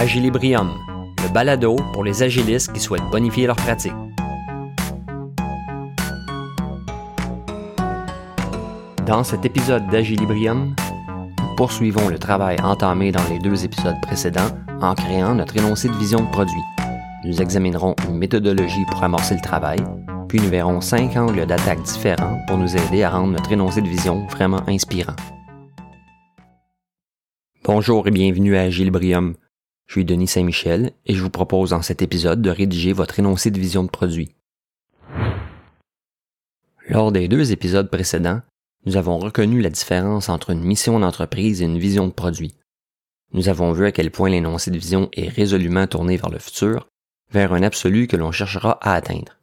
Agilibrium, le balado pour les agilistes qui souhaitent bonifier leur pratique. Dans cet épisode d'Agilibrium, nous poursuivons le travail entamé dans les deux épisodes précédents en créant notre énoncé de vision de produit. Nous examinerons une méthodologie pour amorcer le travail, puis nous verrons cinq angles d'attaque différents pour nous aider à rendre notre énoncé de vision vraiment inspirant. Bonjour et bienvenue à Agilibrium. Je suis Denis Saint-Michel et je vous propose dans cet épisode de rédiger votre énoncé de vision de produit. Lors des deux épisodes précédents, nous avons reconnu la différence entre une mission d'entreprise et une vision de produit. Nous avons vu à quel point l'énoncé de vision est résolument tourné vers le futur, vers un absolu que l'on cherchera à atteindre.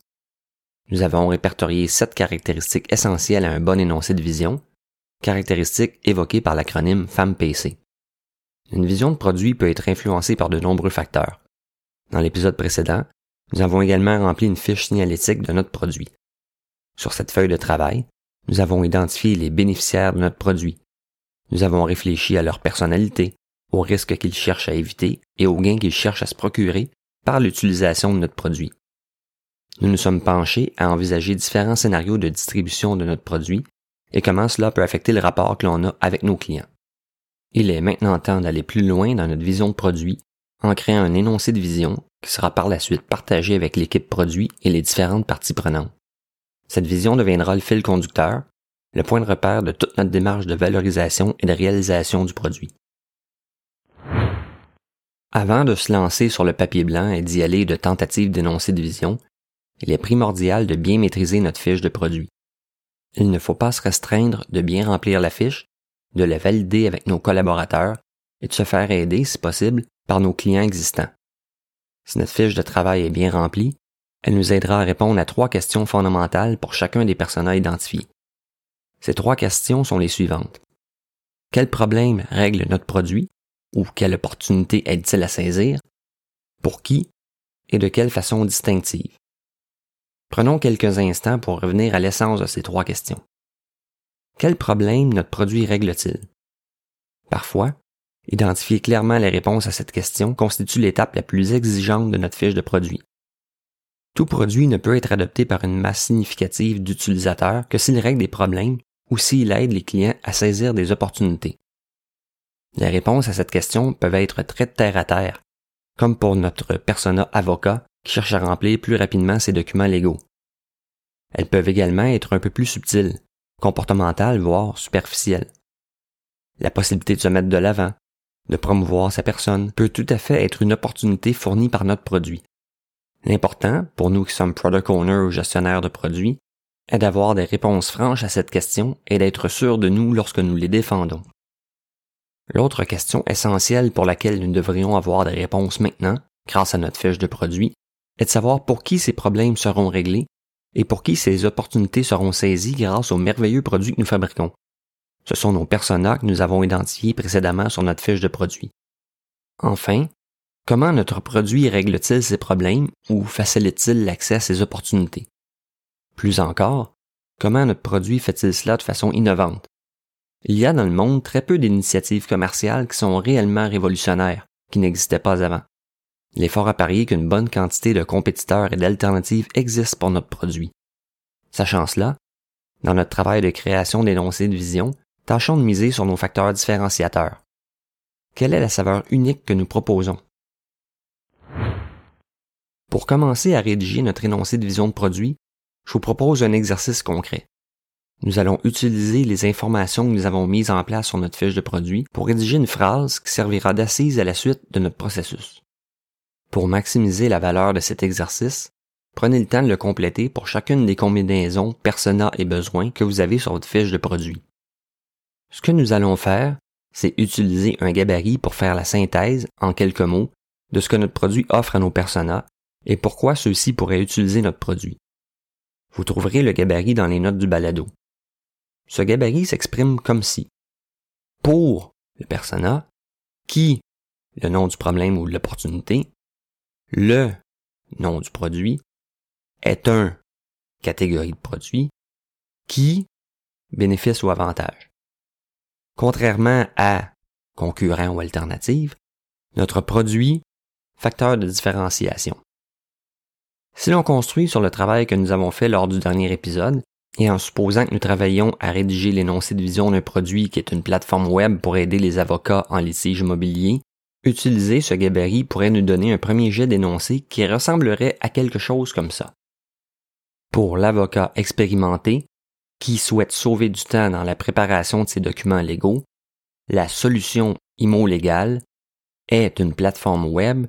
Nous avons répertorié sept caractéristiques essentielles à un bon énoncé de vision, caractéristiques évoquées par l'acronyme FAMPC. Une vision de produit peut être influencée par de nombreux facteurs. Dans l'épisode précédent, nous avons également rempli une fiche signalétique de notre produit. Sur cette feuille de travail, nous avons identifié les bénéficiaires de notre produit. Nous avons réfléchi à leur personnalité, aux risques qu'ils cherchent à éviter et aux gains qu'ils cherchent à se procurer par l'utilisation de notre produit. Nous nous sommes penchés à envisager différents scénarios de distribution de notre produit et comment cela peut affecter le rapport que l'on a avec nos clients. Il est maintenant temps d'aller plus loin dans notre vision de produit en créant un énoncé de vision qui sera par la suite partagé avec l'équipe produit et les différentes parties prenantes. Cette vision deviendra le fil conducteur, le point de repère de toute notre démarche de valorisation et de réalisation du produit. Avant de se lancer sur le papier blanc et d'y aller de tentative d'énoncé de vision, il est primordial de bien maîtriser notre fiche de produit. Il ne faut pas se restreindre de bien remplir la fiche, de la valider avec nos collaborateurs et de se faire aider, si possible, par nos clients existants. Si notre fiche de travail est bien remplie, elle nous aidera à répondre à trois questions fondamentales pour chacun des personnages identifiés. Ces trois questions sont les suivantes. Quel problème règle notre produit ou quelle opportunité aide-t-il à saisir? Pour qui et de quelle façon distinctive? Prenons quelques instants pour revenir à l'essence de ces trois questions. Quel problème notre produit règle-t-il? Parfois, identifier clairement les réponses à cette question constitue l'étape la plus exigeante de notre fiche de produit. Tout produit ne peut être adopté par une masse significative d'utilisateurs que s'il règle des problèmes ou s'il aide les clients à saisir des opportunités. Les réponses à cette question peuvent être très terre à terre, comme pour notre persona avocat qui cherche à remplir plus rapidement ses documents légaux. Elles peuvent également être un peu plus subtiles, comportementale, voire superficielle. La possibilité de se mettre de l'avant, de promouvoir sa personne, peut tout à fait être une opportunité fournie par notre produit. L'important, pour nous qui sommes product owners ou gestionnaires de produits, est d'avoir des réponses franches à cette question et d'être sûr de nous lorsque nous les défendons. L'autre question essentielle pour laquelle nous devrions avoir des réponses maintenant, grâce à notre fiche de produit, est de savoir pour qui ces problèmes seront réglés et pour qui ces opportunités seront saisies grâce aux merveilleux produits que nous fabriquons. Ce sont nos personas que nous avons identifiés précédemment sur notre fiche de produit. Enfin, comment notre produit règle-t-il ces problèmes ou facilite-t-il l'accès à ces opportunités? Plus encore, comment notre produit fait-il cela de façon innovante? Il y a dans le monde très peu d'initiatives commerciales qui sont réellement révolutionnaires, qui n'existaient pas avant. Il est fort à parier qu'une bonne quantité de compétiteurs et d'alternatives existent pour notre produit. Sachant cela, dans notre travail de création d'énoncés de vision, tâchons de miser sur nos facteurs différenciateurs. Quelle est la saveur unique que nous proposons? Pour commencer à rédiger notre énoncé de vision de produit, je vous propose un exercice concret. Nous allons utiliser les informations que nous avons mises en place sur notre fiche de produit pour rédiger une phrase qui servira d'assise à la suite de notre processus. Pour maximiser la valeur de cet exercice, prenez le temps de le compléter pour chacune des combinaisons persona et besoins que vous avez sur votre fiche de produit. Ce que nous allons faire, c'est utiliser un gabarit pour faire la synthèse, en quelques mots, de ce que notre produit offre à nos personas et pourquoi ceux-ci pourraient utiliser notre produit. Vous trouverez le gabarit dans les notes du balado. Ce gabarit s'exprime comme si pour le persona, qui, le nom du problème ou de l'opportunité, le nom du produit est un catégorie de produit qui bénéfice ou avantage. Contrairement à concurrent ou alternative, Notre produit, facteur de différenciation. Si l'on construit sur le travail que nous avons fait lors du dernier épisode, et en supposant que nous travaillions à rédiger l'énoncé de vision d'un produit qui est une plateforme web pour aider les avocats en litige immobilier, utiliser ce gabarit pourrait nous donner un premier jet d'énoncé qui ressemblerait à quelque chose comme ça. Pour l'avocat expérimenté, qui souhaite sauver du temps dans la préparation de ses documents légaux, la solution IMO Légal est une plateforme web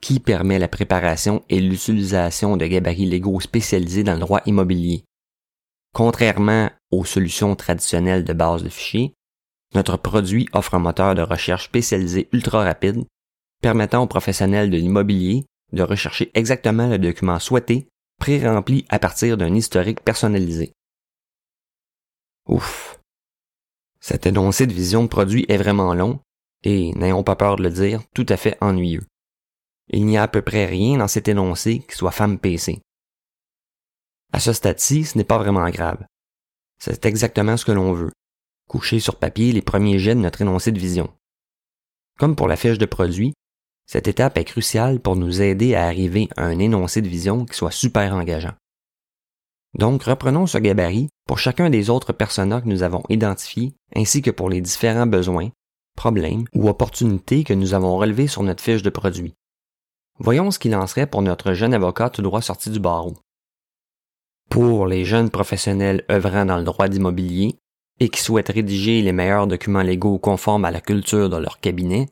qui permet la préparation et l'utilisation de gabarits légaux spécialisés dans le droit immobilier. Contrairement aux solutions traditionnelles de base de fichiers, notre produit offre un moteur de recherche spécialisé ultra rapide, permettant aux professionnels de l'immobilier de rechercher exactement le document souhaité, pré-rempli à partir d'un historique personnalisé. Ouf. Cet énoncé de vision de produit est vraiment long et, n'ayons pas peur de le dire, tout à fait ennuyeux. Il n'y a à peu près rien dans cet énoncé qui soit femme PC. À ce stade-ci, ce n'est pas vraiment grave. C'est exactement ce que l'on veut. Coucher sur papier les premiers jets de notre énoncé de vision. Comme pour la fiche de produit, cette étape est cruciale pour nous aider à arriver à un énoncé de vision qui soit super engageant. Donc, reprenons ce gabarit pour chacun des autres personnages que nous avons identifiés ainsi que pour les différents besoins, problèmes ou opportunités que nous avons relevés sur notre fiche de produit. Voyons ce qu'il en serait pour notre jeune avocat tout droit sorti du barreau. Pour les jeunes professionnels œuvrant dans le droit d'immobilier et qui souhaitent rédiger les meilleurs documents légaux conformes à la culture de leur cabinet,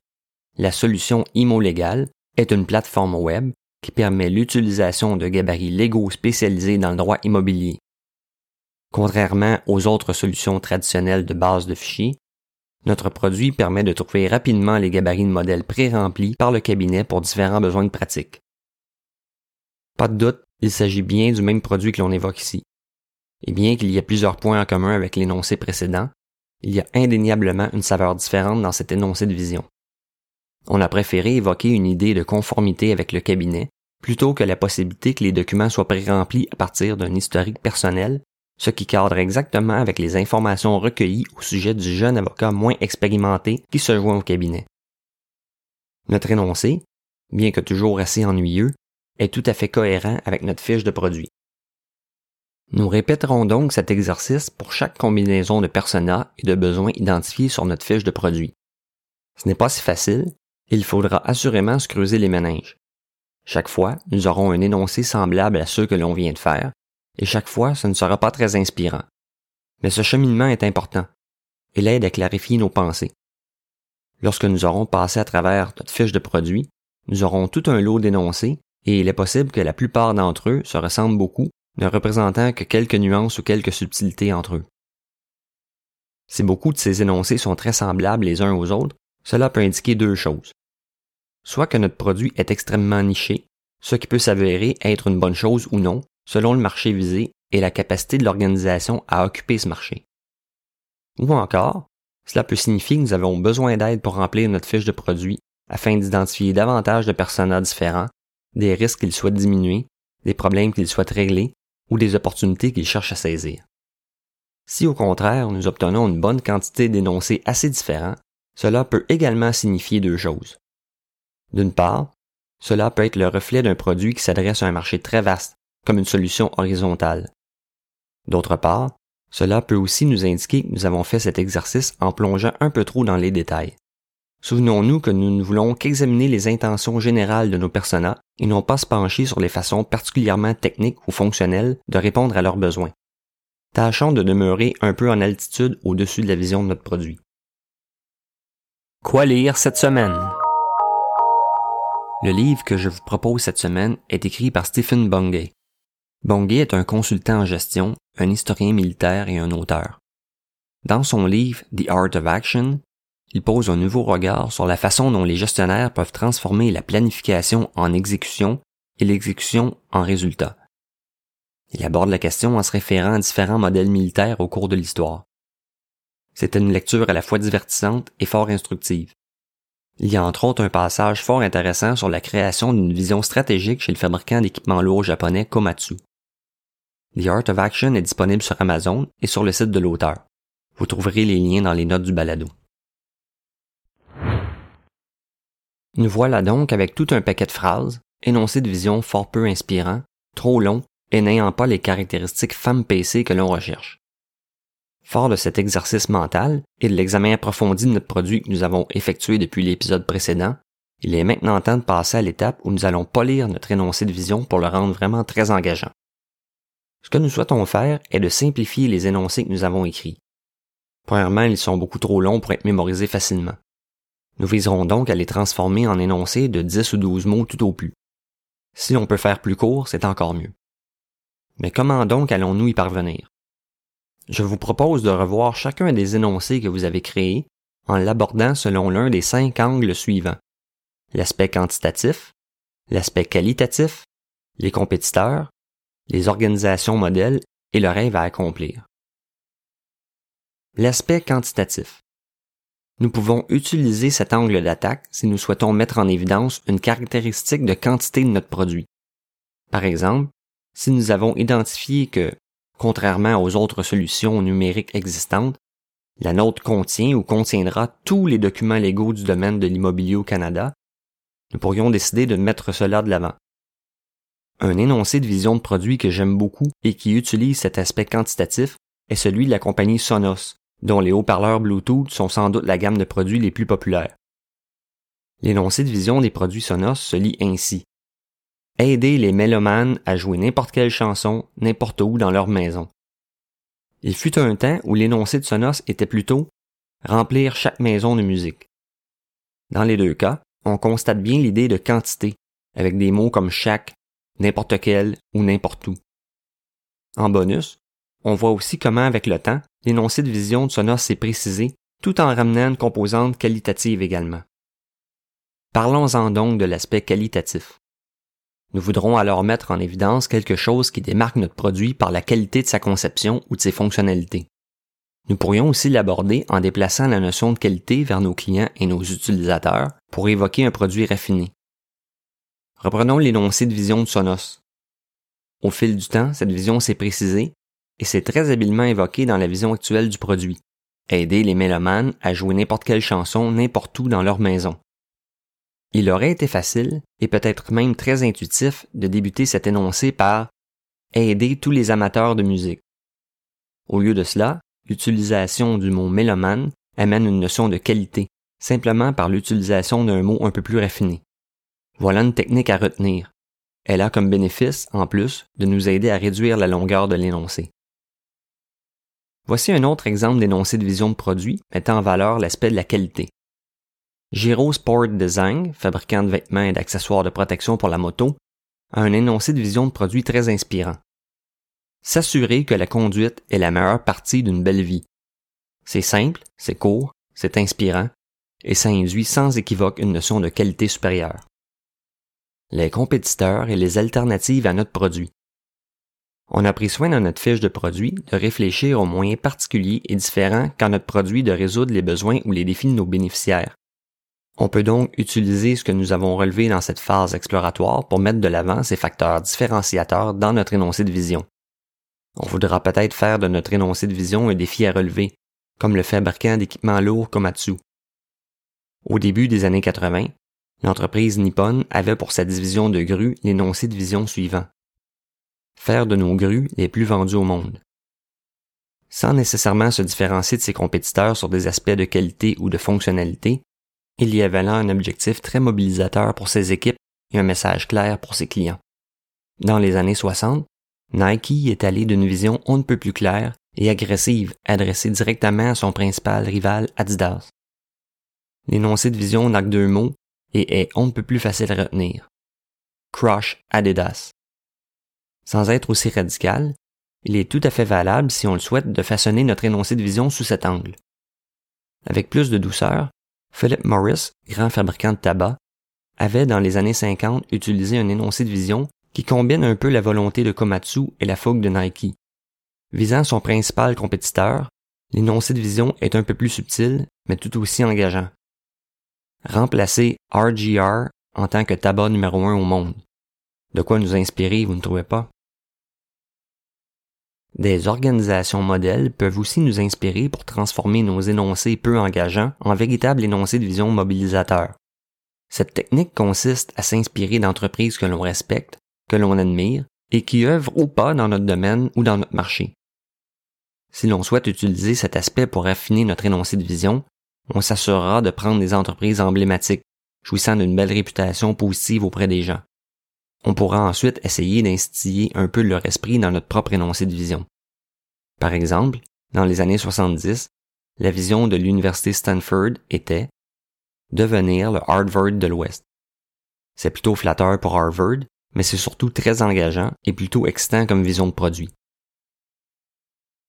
la solution IMO Légal est une plateforme web qui permet l'utilisation de gabarits légaux spécialisés dans le droit immobilier. Contrairement aux autres solutions traditionnelles de base de fichiers, notre produit permet de trouver rapidement les gabarits de modèles pré-remplis par le cabinet pour différents besoins de pratique. Pas de doute, il s'agit bien du même produit que l'on évoque ici. Et bien qu'il y ait plusieurs points en commun avec l'énoncé précédent, il y a indéniablement une saveur différente dans cet énoncé de vision. On a préféré évoquer une idée de conformité avec le cabinet plutôt que la possibilité que les documents soient pré-remplis à partir d'un historique personnel ce qui cadre exactement avec les informations recueillies au sujet du jeune avocat moins expérimenté qui se joint au cabinet. Notre énoncé, bien que toujours assez ennuyeux, est tout à fait cohérent avec notre fiche de produit. Nous répéterons donc cet exercice pour chaque combinaison de personas et de besoins identifiés sur notre fiche de produit. Ce n'est pas si facile, il faudra assurément se creuser les méninges. Chaque fois, nous aurons un énoncé semblable à ceux que l'on vient de faire, et chaque fois ce ne sera pas très inspirant. Mais ce cheminement est important. Il aide à clarifier nos pensées. Lorsque nous aurons passé à travers notre fiche de produit, nous aurons tout un lot d'énoncés et il est possible que la plupart d'entre eux se ressemblent beaucoup, ne représentant que quelques nuances ou quelques subtilités entre eux. Si beaucoup de ces énoncés sont très semblables les uns aux autres, cela peut indiquer deux choses. Soit que notre produit est extrêmement niché, ce qui peut s'avérer être une bonne chose ou non, selon le marché visé et la capacité de l'organisation à occuper ce marché. Ou encore, cela peut signifier que nous avons besoin d'aide pour remplir notre fiche de produit afin d'identifier davantage de personnages différents, des risques qu'ils souhaitent diminuer, des problèmes qu'ils souhaitent régler ou des opportunités qu'ils cherchent à saisir. Si au contraire nous obtenons une bonne quantité d'énoncés assez différents, cela peut également signifier deux choses. D'une part, cela peut être le reflet d'un produit qui s'adresse à un marché très vaste comme une solution horizontale. D'autre part, cela peut aussi nous indiquer que nous avons fait cet exercice en plongeant un peu trop dans les détails. Souvenons-nous que nous ne voulons qu'examiner les intentions générales de nos personas et non pas se pencher sur les façons particulièrement techniques ou fonctionnelles de répondre à leurs besoins. Tâchons de demeurer un peu en altitude au-dessus de la vision de notre produit. Quoi lire cette semaine? Le livre que je vous propose cette semaine est écrit par Stephen Bungay. Bungay est un consultant en gestion, un historien militaire et un auteur. Dans son livre The Art of Action, il pose un nouveau regard sur la façon dont les gestionnaires peuvent transformer la planification en exécution et l'exécution en résultat. Il aborde la question en se référant à différents modèles militaires au cours de l'histoire. C'était une lecture à la fois divertissante et fort instructive. Il y a entre autres un passage fort intéressant sur la création d'une vision stratégique chez le fabricant d'équipements lourds japonais Komatsu. The Art of Action est disponible sur Amazon et sur le site de l'auteur. Vous trouverez les liens dans les notes du balado. Nous voilà donc avec tout un paquet de phrases, énoncés de vision fort peu inspirants, trop longs et n'ayant pas les caractéristiques femme PC que l'on recherche. Fort de cet exercice mental et de l'examen approfondi de notre produit que nous avons effectué depuis l'épisode précédent, il est maintenant temps de passer à l'étape où nous allons polir notre énoncé de vision pour le rendre vraiment très engageant. Ce que nous souhaitons faire est de simplifier les énoncés que nous avons écrits. Premièrement, ils sont beaucoup trop longs pour être mémorisés facilement. Nous viserons donc à les transformer en énoncés de 10 ou 12 mots tout au plus. Si on peut faire plus court, c'est encore mieux. Mais comment donc allons-nous y parvenir? Je vous propose de revoir chacun des énoncés que vous avez créés en l'abordant selon l'un des cinq angles suivants. L'aspect quantitatif, l'aspect qualitatif, les compétiteurs, les organisations modèles et le rêve à accomplir. L'aspect quantitatif. Nous pouvons utiliser cet angle d'attaque si nous souhaitons mettre en évidence une caractéristique de quantité de notre produit. Par exemple, si nous avons identifié que, contrairement aux autres solutions numériques existantes, la nôtre contient ou contiendra tous les documents légaux du domaine de l'immobilier au Canada, nous pourrions décider de mettre cela de l'avant. Un énoncé de vision de produit que j'aime beaucoup et qui utilise cet aspect quantitatif est celui de la compagnie Sonos, dont les haut-parleurs Bluetooth sont sans doute la gamme de produits les plus populaires. L'énoncé de vision des produits Sonos se lit ainsi. Aider les mélomanes à jouer n'importe quelle chanson, n'importe où dans leur maison. Il fut un temps où l'énoncé de Sonos était plutôt remplir chaque maison de musique. Dans les deux cas, on constate bien l'idée de quantité, avec des mots comme chaque, n'importe quel ou n'importe où. En bonus, on voit aussi comment avec le temps, l'énoncé de vision de Sonos s'est précisé tout en ramenant une composante qualitative également. Parlons-en donc de l'aspect qualitatif. Nous voudrons alors mettre en évidence quelque chose qui démarque notre produit par la qualité de sa conception ou de ses fonctionnalités. Nous pourrions aussi l'aborder en déplaçant la notion de qualité vers nos clients et nos utilisateurs pour évoquer un produit raffiné. Reprenons l'énoncé de vision de Sonos. Au fil du temps, cette vision s'est précisée et s'est très habilement évoquée dans la vision actuelle du produit. Aider les mélomanes à jouer n'importe quelle chanson n'importe où dans leur maison. Il aurait été facile, et peut-être même très intuitif, de débuter cet énoncé par aider tous les amateurs de musique. Au lieu de cela, l'utilisation du mot mélomane amène une notion de qualité, simplement par l'utilisation d'un mot un peu plus raffiné. Voilà une technique à retenir. Elle a comme bénéfice, en plus, de nous aider à réduire la longueur de l'énoncé. Voici un autre exemple d'énoncé de vision de produit mettant en valeur l'aspect de la qualité. Giro Sport Design, fabricant de vêtements et d'accessoires de protection pour la moto, a un énoncé de vision de produit très inspirant. S'assurer que la conduite est la meilleure partie d'une belle vie. C'est simple, c'est court, c'est inspirant, et ça induit sans équivoque une notion de qualité supérieure les compétiteurs et les alternatives à notre produit. On a pris soin dans notre fiche de produit de réfléchir aux moyens particuliers et différents qu'a notre produit de résoudre les besoins ou les défis de nos bénéficiaires. On peut donc utiliser ce que nous avons relevé dans cette phase exploratoire pour mettre de l'avant ces facteurs différenciateurs dans notre énoncé de vision. On voudra peut-être faire de notre énoncé de vision un défi à relever, comme le fabricant d'équipements lourds Komatsu. Au début des années 80, L'entreprise Nippon avait pour sa division de grues l'énoncé de vision suivant. Faire de nos grues les plus vendues au monde. Sans nécessairement se différencier de ses compétiteurs sur des aspects de qualité ou de fonctionnalité, il y avait là un objectif très mobilisateur pour ses équipes et un message clair pour ses clients. Dans les années 60, Nike est allé d'une vision on ne peut plus claire et agressive adressée directement à son principal rival Adidas. L'énoncé de vision n'a que deux mots et est on ne peut plus facile à retenir. Crush Adidas. Sans être aussi radical, il est tout à fait valable si on le souhaite de façonner notre énoncé de vision sous cet angle. Avec plus de douceur, Philip Morris, grand fabricant de tabac, avait dans les années 50 utilisé un énoncé de vision qui combine un peu la volonté de Komatsu et la fougue de Nike. Visant son principal compétiteur, l'énoncé de vision est un peu plus subtil, mais tout aussi engageant remplacer RGR en tant que tabac numéro un au monde. De quoi nous inspirer, vous ne trouvez pas? Des organisations modèles peuvent aussi nous inspirer pour transformer nos énoncés peu engageants en véritables énoncés de vision mobilisateurs. Cette technique consiste à s'inspirer d'entreprises que l'on respecte, que l'on admire et qui œuvrent ou pas dans notre domaine ou dans notre marché. Si l'on souhaite utiliser cet aspect pour affiner notre énoncé de vision, on s'assurera de prendre des entreprises emblématiques, jouissant d'une belle réputation positive auprès des gens. On pourra ensuite essayer d'instiller un peu leur esprit dans notre propre énoncé de vision. Par exemple, dans les années 70, la vision de l'Université Stanford était devenir le Harvard de l'Ouest. C'est plutôt flatteur pour Harvard, mais c'est surtout très engageant et plutôt excitant comme vision de produit.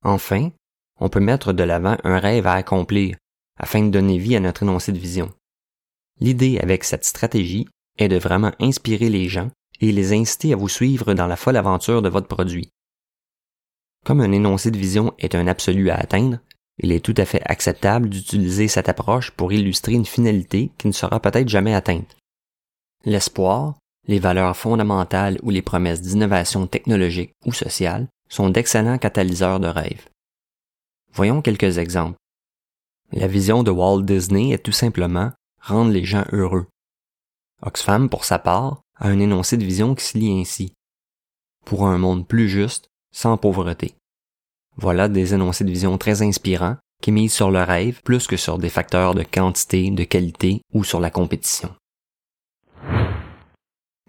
Enfin, on peut mettre de l'avant un rêve à accomplir afin de donner vie à notre énoncé de vision. L'idée avec cette stratégie est de vraiment inspirer les gens et les inciter à vous suivre dans la folle aventure de votre produit. Comme un énoncé de vision est un absolu à atteindre, il est tout à fait acceptable d'utiliser cette approche pour illustrer une finalité qui ne sera peut-être jamais atteinte. L'espoir, les valeurs fondamentales ou les promesses d'innovation technologique ou sociale sont d'excellents catalyseurs de rêve. Voyons quelques exemples. La vision de Walt Disney est tout simplement rendre les gens heureux. Oxfam, pour sa part, a un énoncé de vision qui se lit ainsi. Pour un monde plus juste, sans pauvreté. Voilà des énoncés de vision très inspirants qui misent sur le rêve plus que sur des facteurs de quantité, de qualité ou sur la compétition.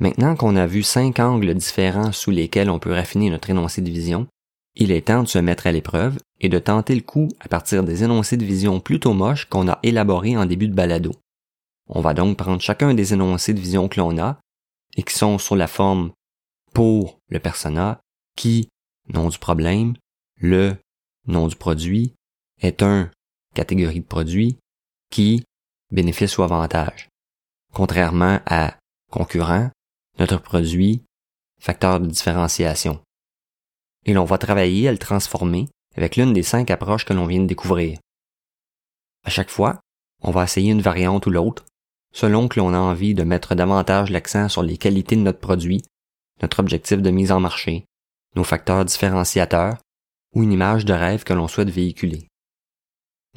Maintenant qu'on a vu cinq angles différents sous lesquels on peut raffiner notre énoncé de vision, il est temps de se mettre à l'épreuve et de tenter le coup à partir des énoncés de vision plutôt moches qu'on a élaborés en début de balado. On va donc prendre chacun des énoncés de vision que l'on a et qui sont sur la forme pour le persona, qui, nom du problème, le nom du produit est un catégorie de produit qui bénéfice ou avantage. Contrairement à concurrent, notre produit, facteur de différenciation. Et l'on va travailler à le transformer avec l'une des cinq approches que l'on vient de découvrir. À chaque fois, on va essayer une variante ou l'autre, selon que l'on a envie de mettre davantage l'accent sur les qualités de notre produit, notre objectif de mise en marché, nos facteurs différenciateurs ou une image de rêve que l'on souhaite véhiculer.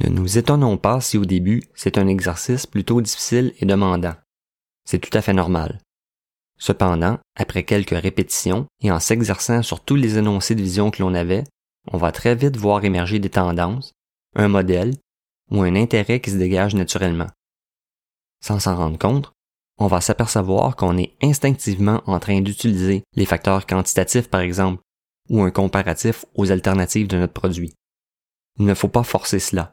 Ne nous étonnons pas si au début c'est un exercice plutôt difficile et demandant. C'est tout à fait normal. Cependant, après quelques répétitions et en s'exerçant sur tous les énoncés de vision que l'on avait, on va très vite voir émerger des tendances, un modèle ou un intérêt qui se dégage naturellement. Sans s'en rendre compte, on va s'apercevoir qu'on est instinctivement en train d'utiliser les facteurs quantitatifs par exemple ou un comparatif aux alternatives de notre produit. Il ne faut pas forcer cela.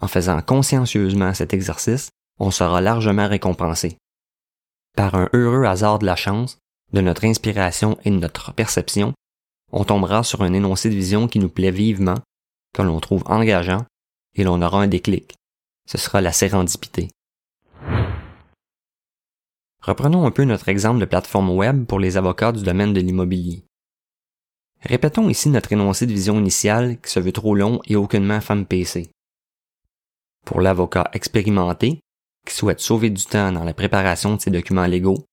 En faisant consciencieusement cet exercice, on sera largement récompensé. Par un heureux hasard de la chance, de notre inspiration et de notre perception, on tombera sur un énoncé de vision qui nous plaît vivement, que l'on trouve engageant, et l'on aura un déclic. Ce sera la sérendipité. Reprenons un peu notre exemple de plateforme web pour les avocats du domaine de l'immobilier. Répétons ici notre énoncé de vision initiale qui se veut trop long et aucunement femme PC. Pour l'avocat expérimenté, qui souhaite sauver du temps dans la préparation de ses documents légaux,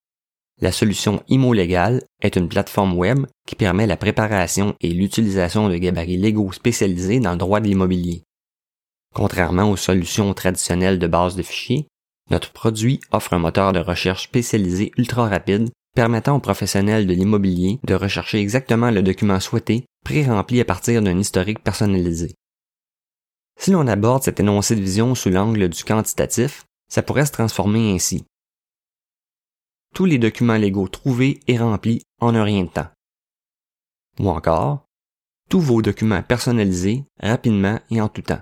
la solution IMO Légal est une plateforme web qui permet la préparation et l'utilisation de gabarits légaux spécialisés dans le droit de l'immobilier. Contrairement aux solutions traditionnelles de base de fichiers, notre produit offre un moteur de recherche spécialisé ultra rapide permettant aux professionnels de l'immobilier de rechercher exactement le document souhaité, pré-rempli à partir d'un historique personnalisé. Si l'on aborde cet énoncé de vision sous l'angle du quantitatif, ça pourrait se transformer ainsi. Tous les documents légaux trouvés et remplis en un rien de temps. Ou encore, tous vos documents personnalisés rapidement et en tout temps.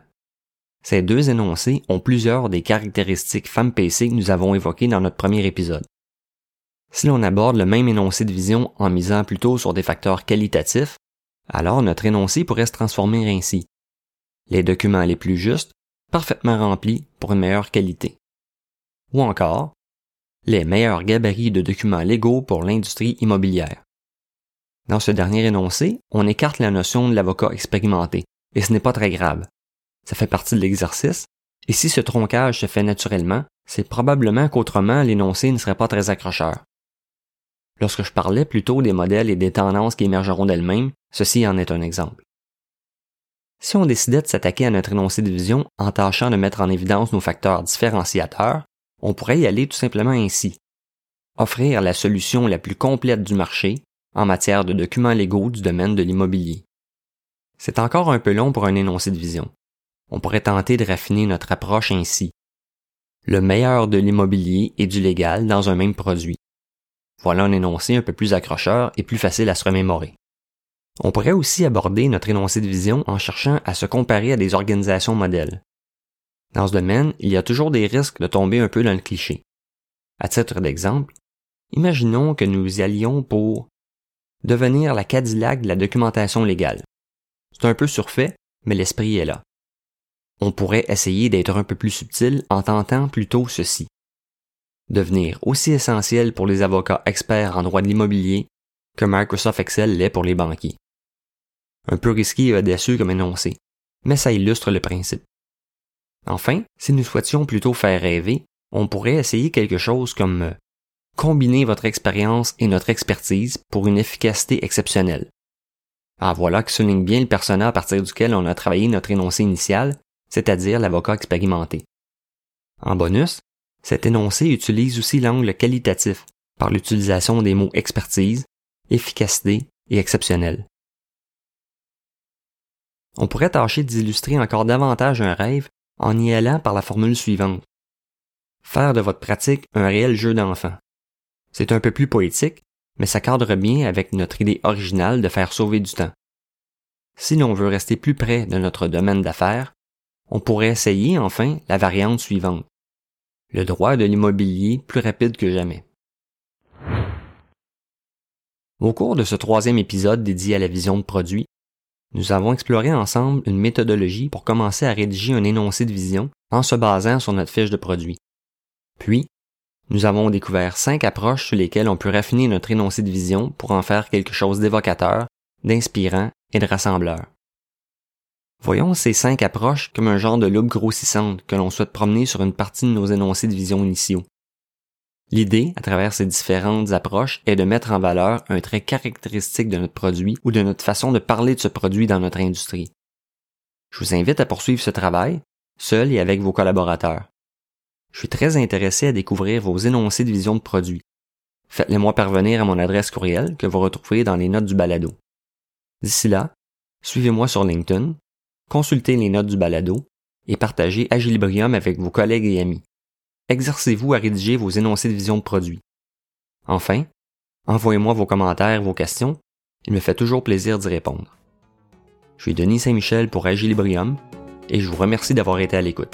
Ces deux énoncés ont plusieurs des caractéristiques FAM-PC que nous avons évoquées dans notre premier épisode. Si l'on aborde le même énoncé de vision en misant plutôt sur des facteurs qualitatifs, alors notre énoncé pourrait se transformer ainsi. Les documents les plus justes, parfaitement remplis pour une meilleure qualité. Ou encore, les meilleurs gabarits de documents légaux pour l'industrie immobilière. Dans ce dernier énoncé, on écarte la notion de l'avocat expérimenté, et ce n'est pas très grave. Ça fait partie de l'exercice, et si ce troncage se fait naturellement, c'est probablement qu'autrement l'énoncé ne serait pas très accrocheur. Lorsque je parlais plutôt des modèles et des tendances qui émergeront d'elles-mêmes, ceci en est un exemple. Si on décidait de s'attaquer à notre énoncé de vision en tâchant de mettre en évidence nos facteurs différenciateurs, on pourrait y aller tout simplement ainsi. Offrir la solution la plus complète du marché en matière de documents légaux du domaine de l'immobilier. C'est encore un peu long pour un énoncé de vision. On pourrait tenter de raffiner notre approche ainsi. Le meilleur de l'immobilier et du légal dans un même produit. Voilà un énoncé un peu plus accrocheur et plus facile à se remémorer. On pourrait aussi aborder notre énoncé de vision en cherchant à se comparer à des organisations modèles. Dans ce domaine, il y a toujours des risques de tomber un peu dans le cliché. À titre d'exemple, imaginons que nous y allions pour devenir la Cadillac de la documentation légale. C'est un peu surfait, mais l'esprit est là. On pourrait essayer d'être un peu plus subtil en tentant plutôt ceci. Devenir aussi essentiel pour les avocats experts en droit de l'immobilier que Microsoft Excel l'est pour les banquiers. Un peu risqué et audacieux comme énoncé, mais ça illustre le principe. Enfin, si nous souhaitions plutôt faire rêver, on pourrait essayer quelque chose comme euh, combiner votre expérience et notre expertise pour une efficacité exceptionnelle. Ah voilà qui souligne bien le persona à partir duquel on a travaillé notre énoncé initial, c'est-à-dire l'avocat expérimenté. En bonus, cet énoncé utilise aussi l'angle qualitatif par l'utilisation des mots expertise, efficacité et exceptionnel. On pourrait tâcher d'illustrer encore davantage un rêve en y allant par la formule suivante. Faire de votre pratique un réel jeu d'enfant. C'est un peu plus poétique, mais ça cadre bien avec notre idée originale de faire sauver du temps. Si l'on veut rester plus près de notre domaine d'affaires, on pourrait essayer enfin la variante suivante. Le droit de l'immobilier plus rapide que jamais. Au cours de ce troisième épisode dédié à la vision de produit, nous avons exploré ensemble une méthodologie pour commencer à rédiger un énoncé de vision en se basant sur notre fiche de produit. Puis, nous avons découvert cinq approches sur lesquelles on peut raffiner notre énoncé de vision pour en faire quelque chose d'évocateur, d'inspirant et de rassembleur. Voyons ces cinq approches comme un genre de loupe grossissante que l'on souhaite promener sur une partie de nos énoncés de vision initiaux. L'idée, à travers ces différentes approches, est de mettre en valeur un trait caractéristique de notre produit ou de notre façon de parler de ce produit dans notre industrie. Je vous invite à poursuivre ce travail, seul et avec vos collaborateurs. Je suis très intéressé à découvrir vos énoncés de vision de produit. Faites-les moi parvenir à mon adresse courriel que vous retrouvez dans les notes du balado. D'ici là, suivez-moi sur LinkedIn, consultez les notes du balado et partagez Agilibrium avec vos collègues et amis exercez-vous à rédiger vos énoncés de vision de produit. Enfin, envoyez-moi vos commentaires, vos questions. Il me fait toujours plaisir d'y répondre. Je suis Denis Saint-Michel pour Agilibrium et je vous remercie d'avoir été à l'écoute.